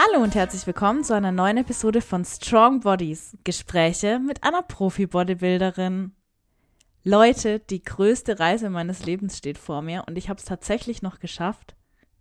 Hallo und herzlich willkommen zu einer neuen Episode von Strong Bodies. Gespräche mit einer Profi-Bodybuilderin. Leute, die größte Reise meines Lebens steht vor mir und ich habe es tatsächlich noch geschafft,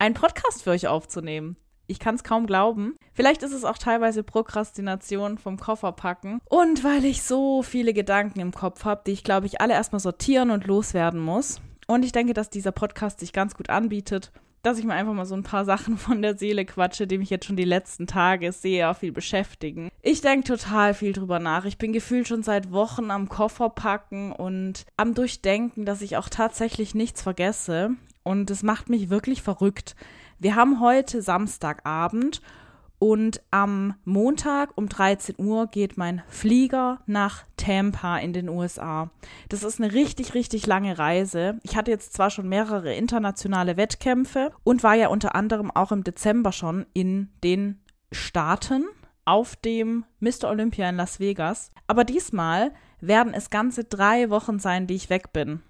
einen Podcast für euch aufzunehmen. Ich kann es kaum glauben. Vielleicht ist es auch teilweise Prokrastination vom Kofferpacken. Und weil ich so viele Gedanken im Kopf habe, die ich, glaube ich, alle erstmal sortieren und loswerden muss. Und ich denke, dass dieser Podcast sich ganz gut anbietet, dass ich mir einfach mal so ein paar Sachen von der Seele quatsche, die mich jetzt schon die letzten Tage sehr viel beschäftigen. Ich denke total viel drüber nach. Ich bin gefühlt schon seit Wochen am Koffer packen und am Durchdenken, dass ich auch tatsächlich nichts vergesse. Und es macht mich wirklich verrückt. Wir haben heute Samstagabend und am Montag um 13 Uhr geht mein Flieger nach Tampa in den USA. Das ist eine richtig, richtig lange Reise. Ich hatte jetzt zwar schon mehrere internationale Wettkämpfe und war ja unter anderem auch im Dezember schon in den Staaten auf dem Mr. Olympia in Las Vegas. Aber diesmal werden es ganze drei Wochen sein, die ich weg bin.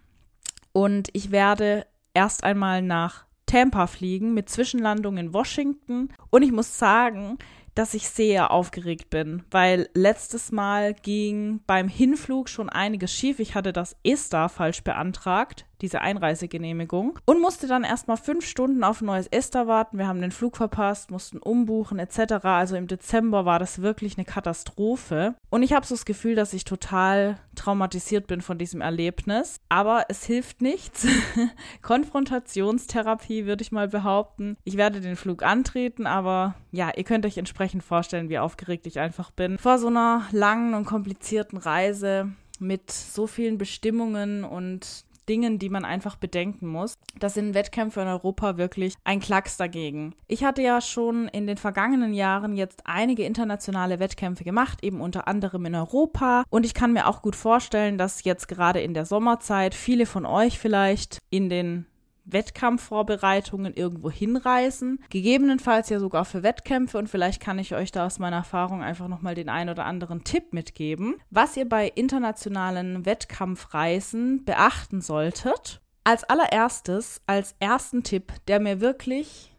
Und ich werde erst einmal nach Tampa fliegen mit Zwischenlandung in Washington. Und ich muss sagen, dass ich sehr aufgeregt bin, weil letztes Mal ging beim Hinflug schon einiges schief. Ich hatte das ESTA falsch beantragt diese Einreisegenehmigung und musste dann erstmal fünf Stunden auf ein neues Ester warten. Wir haben den Flug verpasst, mussten umbuchen etc. Also im Dezember war das wirklich eine Katastrophe. Und ich habe so das Gefühl, dass ich total traumatisiert bin von diesem Erlebnis. Aber es hilft nichts. Konfrontationstherapie würde ich mal behaupten. Ich werde den Flug antreten, aber ja, ihr könnt euch entsprechend vorstellen, wie aufgeregt ich einfach bin. Vor so einer langen und komplizierten Reise mit so vielen Bestimmungen und Dingen, die man einfach bedenken muss. Das sind Wettkämpfe in Europa wirklich ein Klacks dagegen. Ich hatte ja schon in den vergangenen Jahren jetzt einige internationale Wettkämpfe gemacht, eben unter anderem in Europa. Und ich kann mir auch gut vorstellen, dass jetzt gerade in der Sommerzeit viele von euch vielleicht in den Wettkampfvorbereitungen irgendwo hinreisen, gegebenenfalls ja sogar für Wettkämpfe und vielleicht kann ich euch da aus meiner Erfahrung einfach nochmal den ein oder anderen Tipp mitgeben, was ihr bei internationalen Wettkampfreisen beachten solltet. Als allererstes, als ersten Tipp, der mir wirklich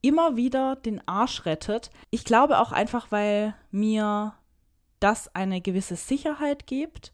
immer wieder den Arsch rettet. Ich glaube auch einfach, weil mir das eine gewisse Sicherheit gibt.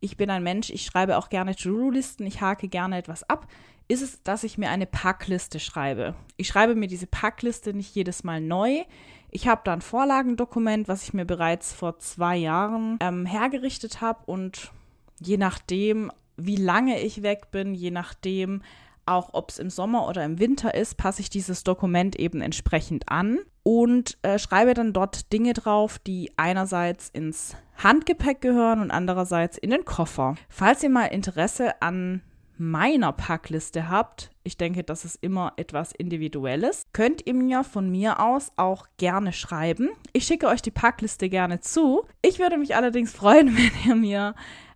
Ich bin ein Mensch, ich schreibe auch gerne To-Do-Listen, ich hake gerne etwas ab ist es, dass ich mir eine Packliste schreibe. Ich schreibe mir diese Packliste nicht jedes Mal neu. Ich habe da ein Vorlagendokument, was ich mir bereits vor zwei Jahren ähm, hergerichtet habe und je nachdem, wie lange ich weg bin, je nachdem auch, ob es im Sommer oder im Winter ist, passe ich dieses Dokument eben entsprechend an und äh, schreibe dann dort Dinge drauf, die einerseits ins Handgepäck gehören und andererseits in den Koffer. Falls ihr mal Interesse an meiner Packliste habt, ich denke, das ist immer etwas Individuelles, könnt ihr mir von mir aus auch gerne schreiben. Ich schicke euch die Packliste gerne zu. Ich würde mich allerdings freuen, wenn ihr mir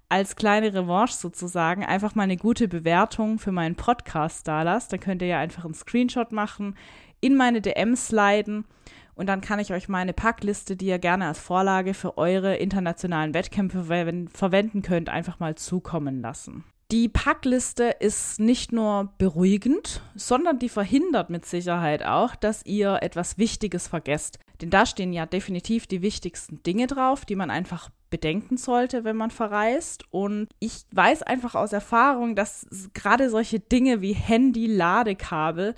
als kleine Revanche sozusagen einfach mal eine gute Bewertung für meinen Podcast da lasst. Dann könnt ihr ja einfach einen Screenshot machen, in meine DMs sliden und dann kann ich euch meine Packliste, die ihr gerne als Vorlage für eure internationalen Wettkämpfe verwenden könnt, einfach mal zukommen lassen. Die Packliste ist nicht nur beruhigend, sondern die verhindert mit Sicherheit auch, dass ihr etwas Wichtiges vergesst. Denn da stehen ja definitiv die wichtigsten Dinge drauf, die man einfach bedenken sollte, wenn man verreist. Und ich weiß einfach aus Erfahrung, dass gerade solche Dinge wie Handy, Ladekabel,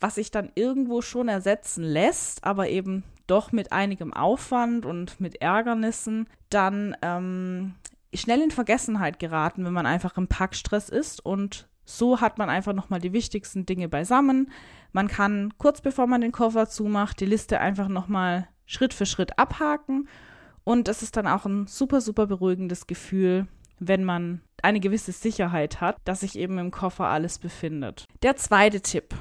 was sich dann irgendwo schon ersetzen lässt, aber eben doch mit einigem Aufwand und mit Ärgernissen, dann ähm, schnell in Vergessenheit geraten, wenn man einfach im Packstress ist und so hat man einfach nochmal die wichtigsten Dinge beisammen. Man kann kurz bevor man den Koffer zumacht, die Liste einfach nochmal Schritt für Schritt abhaken und es ist dann auch ein super, super beruhigendes Gefühl, wenn man eine gewisse Sicherheit hat, dass sich eben im Koffer alles befindet. Der zweite Tipp.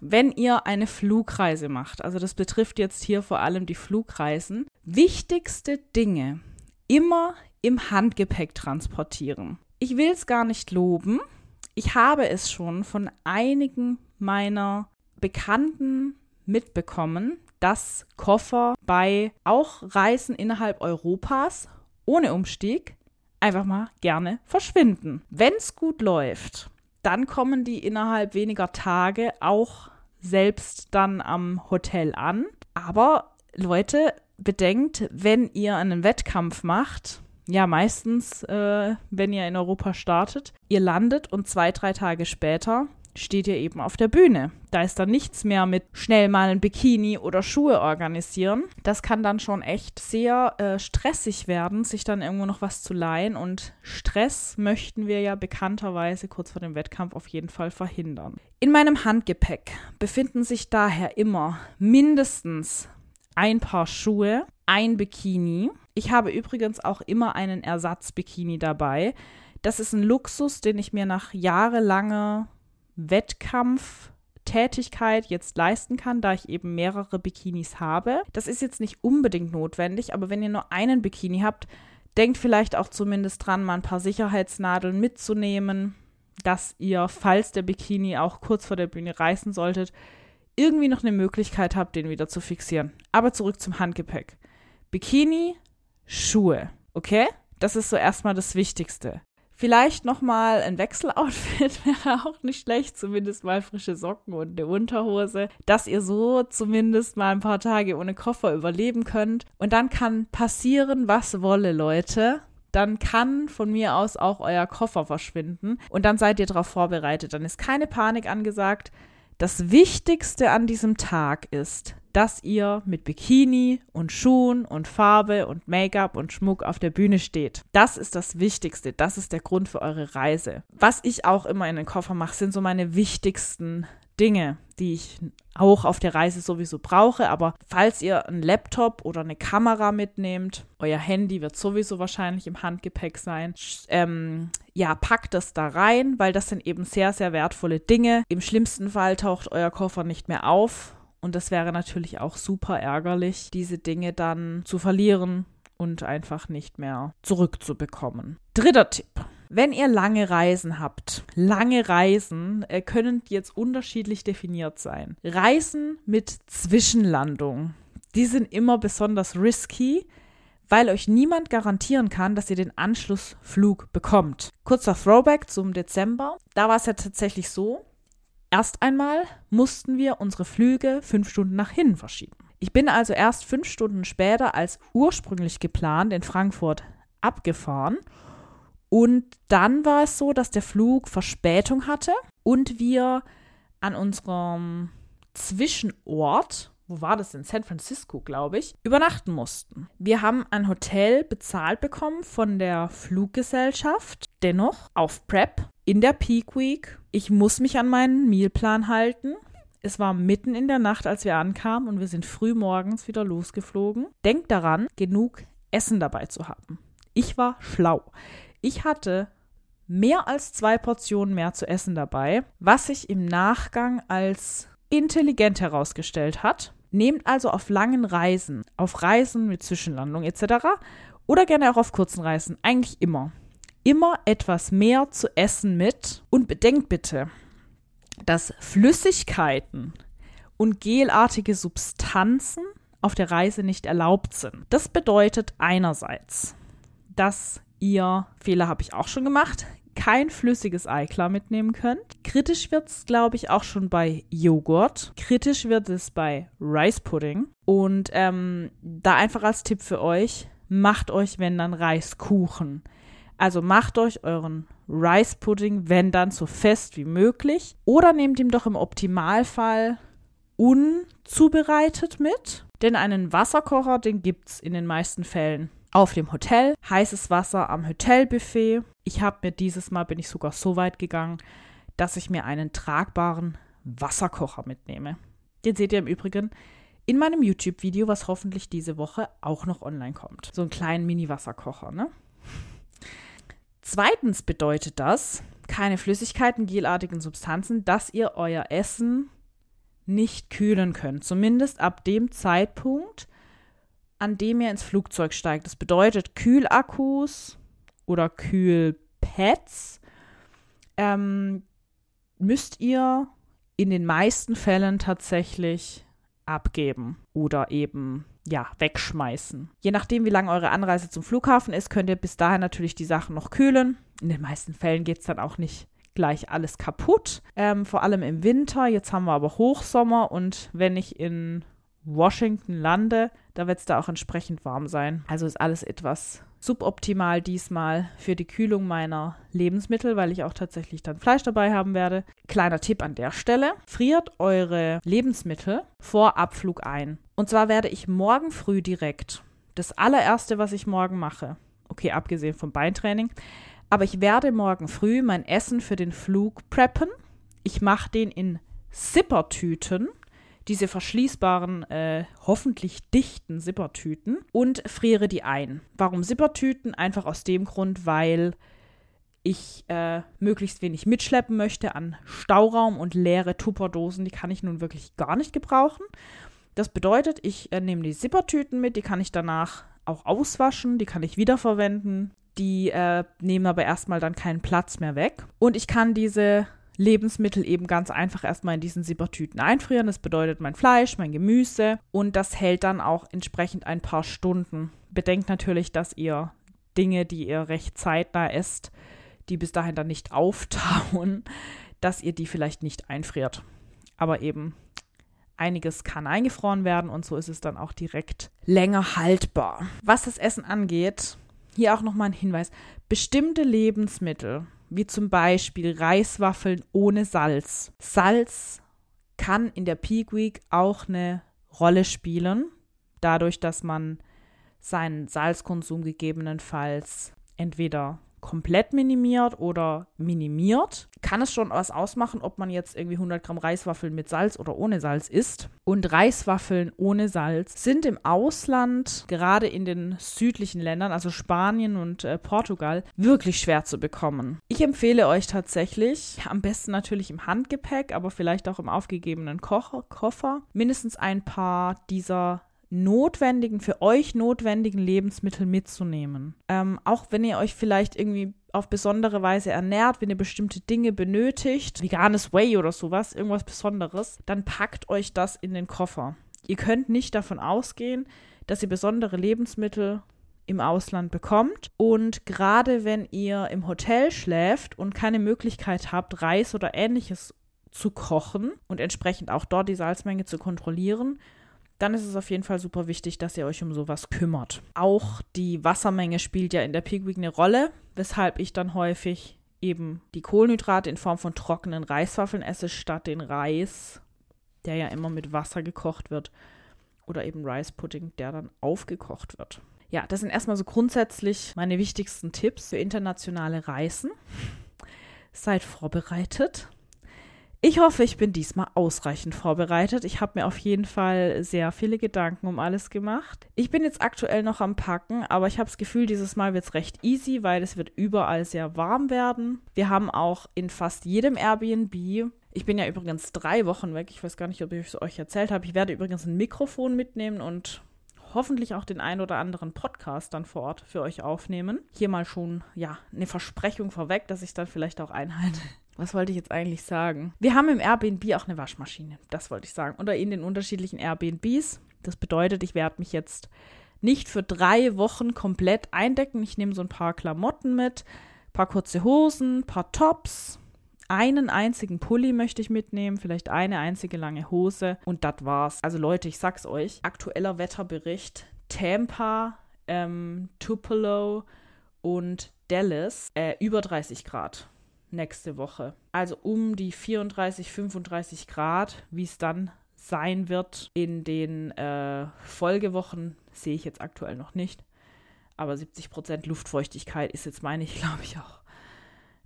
Wenn ihr eine Flugreise macht, also das betrifft jetzt hier vor allem die Flugreisen, wichtigste Dinge immer im Handgepäck transportieren. Ich will es gar nicht loben. Ich habe es schon von einigen meiner Bekannten mitbekommen, dass Koffer bei auch Reisen innerhalb Europas ohne Umstieg einfach mal gerne verschwinden. Wenn es gut läuft, dann kommen die innerhalb weniger Tage auch selbst dann am Hotel an. Aber Leute, bedenkt, wenn ihr einen Wettkampf macht, ja, meistens, äh, wenn ihr in Europa startet, ihr landet und zwei, drei Tage später steht ihr eben auf der Bühne. Da ist dann nichts mehr mit schnell mal ein Bikini oder Schuhe organisieren. Das kann dann schon echt sehr äh, stressig werden, sich dann irgendwo noch was zu leihen. Und Stress möchten wir ja bekannterweise kurz vor dem Wettkampf auf jeden Fall verhindern. In meinem Handgepäck befinden sich daher immer mindestens ein Paar Schuhe, ein Bikini. Ich habe übrigens auch immer einen Ersatzbikini dabei. Das ist ein Luxus, den ich mir nach jahrelanger Wettkampftätigkeit jetzt leisten kann, da ich eben mehrere Bikinis habe. Das ist jetzt nicht unbedingt notwendig, aber wenn ihr nur einen Bikini habt, denkt vielleicht auch zumindest dran, mal ein paar Sicherheitsnadeln mitzunehmen, dass ihr, falls der Bikini auch kurz vor der Bühne reißen solltet, irgendwie noch eine Möglichkeit habt, den wieder zu fixieren. Aber zurück zum Handgepäck. Bikini, Schuhe, okay? Das ist so erstmal das Wichtigste. Vielleicht nochmal ein Wechseloutfit wäre auch nicht schlecht, zumindest mal frische Socken und eine Unterhose, dass ihr so zumindest mal ein paar Tage ohne Koffer überleben könnt. Und dann kann passieren, was wolle, Leute. Dann kann von mir aus auch euer Koffer verschwinden und dann seid ihr darauf vorbereitet. Dann ist keine Panik angesagt. Das Wichtigste an diesem Tag ist, dass ihr mit Bikini und Schuhen und Farbe und Make-up und Schmuck auf der Bühne steht. Das ist das Wichtigste. Das ist der Grund für eure Reise. Was ich auch immer in den Koffer mache, sind so meine wichtigsten Dinge, die ich auch auf der Reise sowieso brauche. Aber falls ihr einen Laptop oder eine Kamera mitnehmt, euer Handy wird sowieso wahrscheinlich im Handgepäck sein. Ähm, ja, packt das da rein, weil das sind eben sehr, sehr wertvolle Dinge. Im schlimmsten Fall taucht euer Koffer nicht mehr auf und das wäre natürlich auch super ärgerlich, diese Dinge dann zu verlieren und einfach nicht mehr zurückzubekommen. Dritter Tipp. Wenn ihr lange Reisen habt, lange Reisen äh, können jetzt unterschiedlich definiert sein. Reisen mit Zwischenlandung, die sind immer besonders risky, weil euch niemand garantieren kann, dass ihr den Anschlussflug bekommt. Kurzer Throwback zum Dezember. Da war es ja tatsächlich so, Erst einmal mussten wir unsere Flüge fünf Stunden nach hinten verschieben. Ich bin also erst fünf Stunden später als ursprünglich geplant in Frankfurt abgefahren. Und dann war es so, dass der Flug Verspätung hatte und wir an unserem Zwischenort, wo war das in San Francisco, glaube ich, übernachten mussten. Wir haben ein Hotel bezahlt bekommen von der Fluggesellschaft, dennoch auf Prep in der Peak Week. Ich muss mich an meinen Mealplan halten. Es war mitten in der Nacht, als wir ankamen und wir sind früh morgens wieder losgeflogen. Denkt daran, genug Essen dabei zu haben. Ich war schlau. Ich hatte mehr als zwei Portionen mehr zu essen dabei, was sich im Nachgang als intelligent herausgestellt hat. Nehmt also auf langen Reisen, auf Reisen mit Zwischenlandung etc. oder gerne auch auf kurzen Reisen, eigentlich immer immer etwas mehr zu essen mit und bedenkt bitte, dass Flüssigkeiten und gelartige Substanzen auf der Reise nicht erlaubt sind. Das bedeutet einerseits, dass ihr, Fehler habe ich auch schon gemacht, kein flüssiges Eiklar mitnehmen könnt. Kritisch wird es, glaube ich, auch schon bei Joghurt. Kritisch wird es bei Rice Pudding. Und ähm, da einfach als Tipp für euch, macht euch, wenn dann, Reiskuchen. Also macht euch euren Rice Pudding, wenn dann, so fest wie möglich. Oder nehmt ihn doch im Optimalfall unzubereitet mit. Denn einen Wasserkocher, den gibt es in den meisten Fällen auf dem Hotel. Heißes Wasser am Hotelbuffet. Ich habe mir dieses Mal, bin ich sogar so weit gegangen, dass ich mir einen tragbaren Wasserkocher mitnehme. Den seht ihr im Übrigen in meinem YouTube-Video, was hoffentlich diese Woche auch noch online kommt. So einen kleinen Mini-Wasserkocher, ne? Zweitens bedeutet das, keine Flüssigkeiten, gelartigen Substanzen, dass ihr euer Essen nicht kühlen könnt. Zumindest ab dem Zeitpunkt, an dem ihr ins Flugzeug steigt. Das bedeutet Kühlakkus oder Kühlpads ähm, müsst ihr in den meisten Fällen tatsächlich abgeben oder eben ja, wegschmeißen. Je nachdem, wie lange eure Anreise zum Flughafen ist, könnt ihr bis dahin natürlich die Sachen noch kühlen. In den meisten Fällen geht es dann auch nicht gleich alles kaputt. Ähm, vor allem im Winter. Jetzt haben wir aber Hochsommer und wenn ich in Washington lande, da wird es da auch entsprechend warm sein. Also ist alles etwas suboptimal diesmal für die Kühlung meiner Lebensmittel, weil ich auch tatsächlich dann Fleisch dabei haben werde. Kleiner Tipp an der Stelle. Friert eure Lebensmittel vor Abflug ein. Und zwar werde ich morgen früh direkt das allererste, was ich morgen mache, okay, abgesehen vom Beintraining, aber ich werde morgen früh mein Essen für den Flug preppen. Ich mache den in Zippertüten diese verschließbaren, äh, hoffentlich dichten Zippertüten und friere die ein. Warum Zippertüten? Einfach aus dem Grund, weil ich äh, möglichst wenig mitschleppen möchte an Stauraum und leere Tupperdosen. Die kann ich nun wirklich gar nicht gebrauchen. Das bedeutet, ich äh, nehme die Zippertüten mit, die kann ich danach auch auswaschen, die kann ich wiederverwenden. Die äh, nehmen aber erstmal dann keinen Platz mehr weg. Und ich kann diese Lebensmittel eben ganz einfach erstmal in diesen Sippertüten einfrieren. Das bedeutet mein Fleisch, mein Gemüse und das hält dann auch entsprechend ein paar Stunden. Bedenkt natürlich, dass ihr Dinge, die ihr recht zeitnah esst, die bis dahin dann nicht auftauen, dass ihr die vielleicht nicht einfriert. Aber eben einiges kann eingefroren werden und so ist es dann auch direkt länger haltbar. Was das Essen angeht, hier auch nochmal ein Hinweis. Bestimmte Lebensmittel wie zum Beispiel Reiswaffeln ohne Salz. Salz kann in der Peak Week auch eine Rolle spielen, dadurch, dass man seinen Salzkonsum gegebenenfalls entweder komplett minimiert oder minimiert, kann es schon was ausmachen, ob man jetzt irgendwie 100 Gramm Reiswaffeln mit Salz oder ohne Salz isst. Und Reiswaffeln ohne Salz sind im Ausland, gerade in den südlichen Ländern, also Spanien und äh, Portugal, wirklich schwer zu bekommen. Ich empfehle euch tatsächlich, am besten natürlich im Handgepäck, aber vielleicht auch im aufgegebenen Ko Koffer, mindestens ein paar dieser notwendigen, für euch notwendigen Lebensmittel mitzunehmen. Ähm, auch wenn ihr euch vielleicht irgendwie auf besondere Weise ernährt, wenn ihr bestimmte Dinge benötigt, veganes Whey oder sowas, irgendwas Besonderes, dann packt euch das in den Koffer. Ihr könnt nicht davon ausgehen, dass ihr besondere Lebensmittel im Ausland bekommt. Und gerade wenn ihr im Hotel schläft und keine Möglichkeit habt, Reis oder ähnliches zu kochen und entsprechend auch dort die Salzmenge zu kontrollieren, dann ist es auf jeden Fall super wichtig, dass ihr euch um sowas kümmert. Auch die Wassermenge spielt ja in der Peak eine Rolle, weshalb ich dann häufig eben die Kohlenhydrate in Form von trockenen Reiswaffeln esse, statt den Reis, der ja immer mit Wasser gekocht wird. Oder eben Rice Pudding, der dann aufgekocht wird. Ja, das sind erstmal so grundsätzlich meine wichtigsten Tipps für internationale Reisen. Seid vorbereitet. Ich hoffe, ich bin diesmal ausreichend vorbereitet. Ich habe mir auf jeden Fall sehr viele Gedanken um alles gemacht. Ich bin jetzt aktuell noch am Packen, aber ich habe das Gefühl, dieses Mal wird es recht easy, weil es wird überall sehr warm werden. Wir haben auch in fast jedem Airbnb ich bin ja übrigens drei Wochen weg. Ich weiß gar nicht, ob ich es euch erzählt habe. Ich werde übrigens ein Mikrofon mitnehmen und hoffentlich auch den ein oder anderen Podcast dann vor Ort für euch aufnehmen. Hier mal schon, ja, eine Versprechung vorweg, dass ich dann vielleicht auch einhalte. Was wollte ich jetzt eigentlich sagen? Wir haben im Airbnb auch eine Waschmaschine. Das wollte ich sagen. Oder in den unterschiedlichen Airbnbs. Das bedeutet, ich werde mich jetzt nicht für drei Wochen komplett eindecken. Ich nehme so ein paar Klamotten mit, ein paar kurze Hosen, ein paar Tops, einen einzigen Pulli möchte ich mitnehmen, vielleicht eine einzige lange Hose und das war's. Also Leute, ich sag's euch, aktueller Wetterbericht, Tampa, ähm, Tupelo und Dallas, äh, über 30 Grad nächste Woche. Also um die 34, 35 Grad, wie es dann sein wird in den äh, Folgewochen, sehe ich jetzt aktuell noch nicht. Aber 70 Prozent Luftfeuchtigkeit ist jetzt, meine ich, glaube ich, auch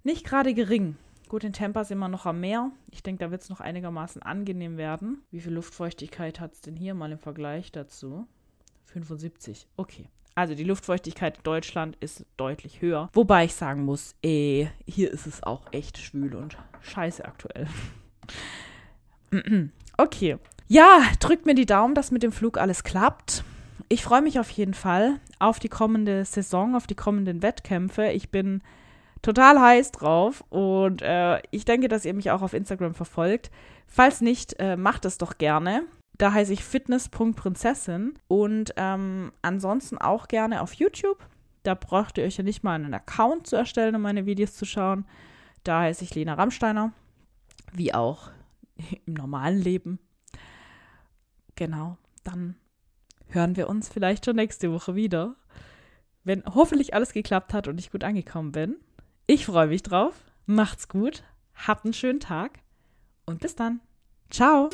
nicht gerade gering. Gut, in Tampa sind wir noch am Meer. Ich denke, da wird es noch einigermaßen angenehm werden. Wie viel Luftfeuchtigkeit hat es denn hier mal im Vergleich dazu? 75. Okay. Also die Luftfeuchtigkeit in Deutschland ist deutlich höher. Wobei ich sagen muss, ey, eh, hier ist es auch echt schwül und scheiße aktuell. okay. Ja, drückt mir die Daumen, dass mit dem Flug alles klappt. Ich freue mich auf jeden Fall auf die kommende Saison, auf die kommenden Wettkämpfe. Ich bin total heiß drauf und äh, ich denke, dass ihr mich auch auf Instagram verfolgt. Falls nicht, äh, macht es doch gerne. Da heiße ich fitness.prinzessin und ähm, ansonsten auch gerne auf YouTube. Da braucht ihr euch ja nicht mal einen Account zu erstellen, um meine Videos zu schauen. Da heiße ich Lena Rammsteiner, wie auch im normalen Leben. Genau, dann hören wir uns vielleicht schon nächste Woche wieder, wenn hoffentlich alles geklappt hat und ich gut angekommen bin. Ich freue mich drauf. Macht's gut, habt einen schönen Tag und bis dann. Ciao.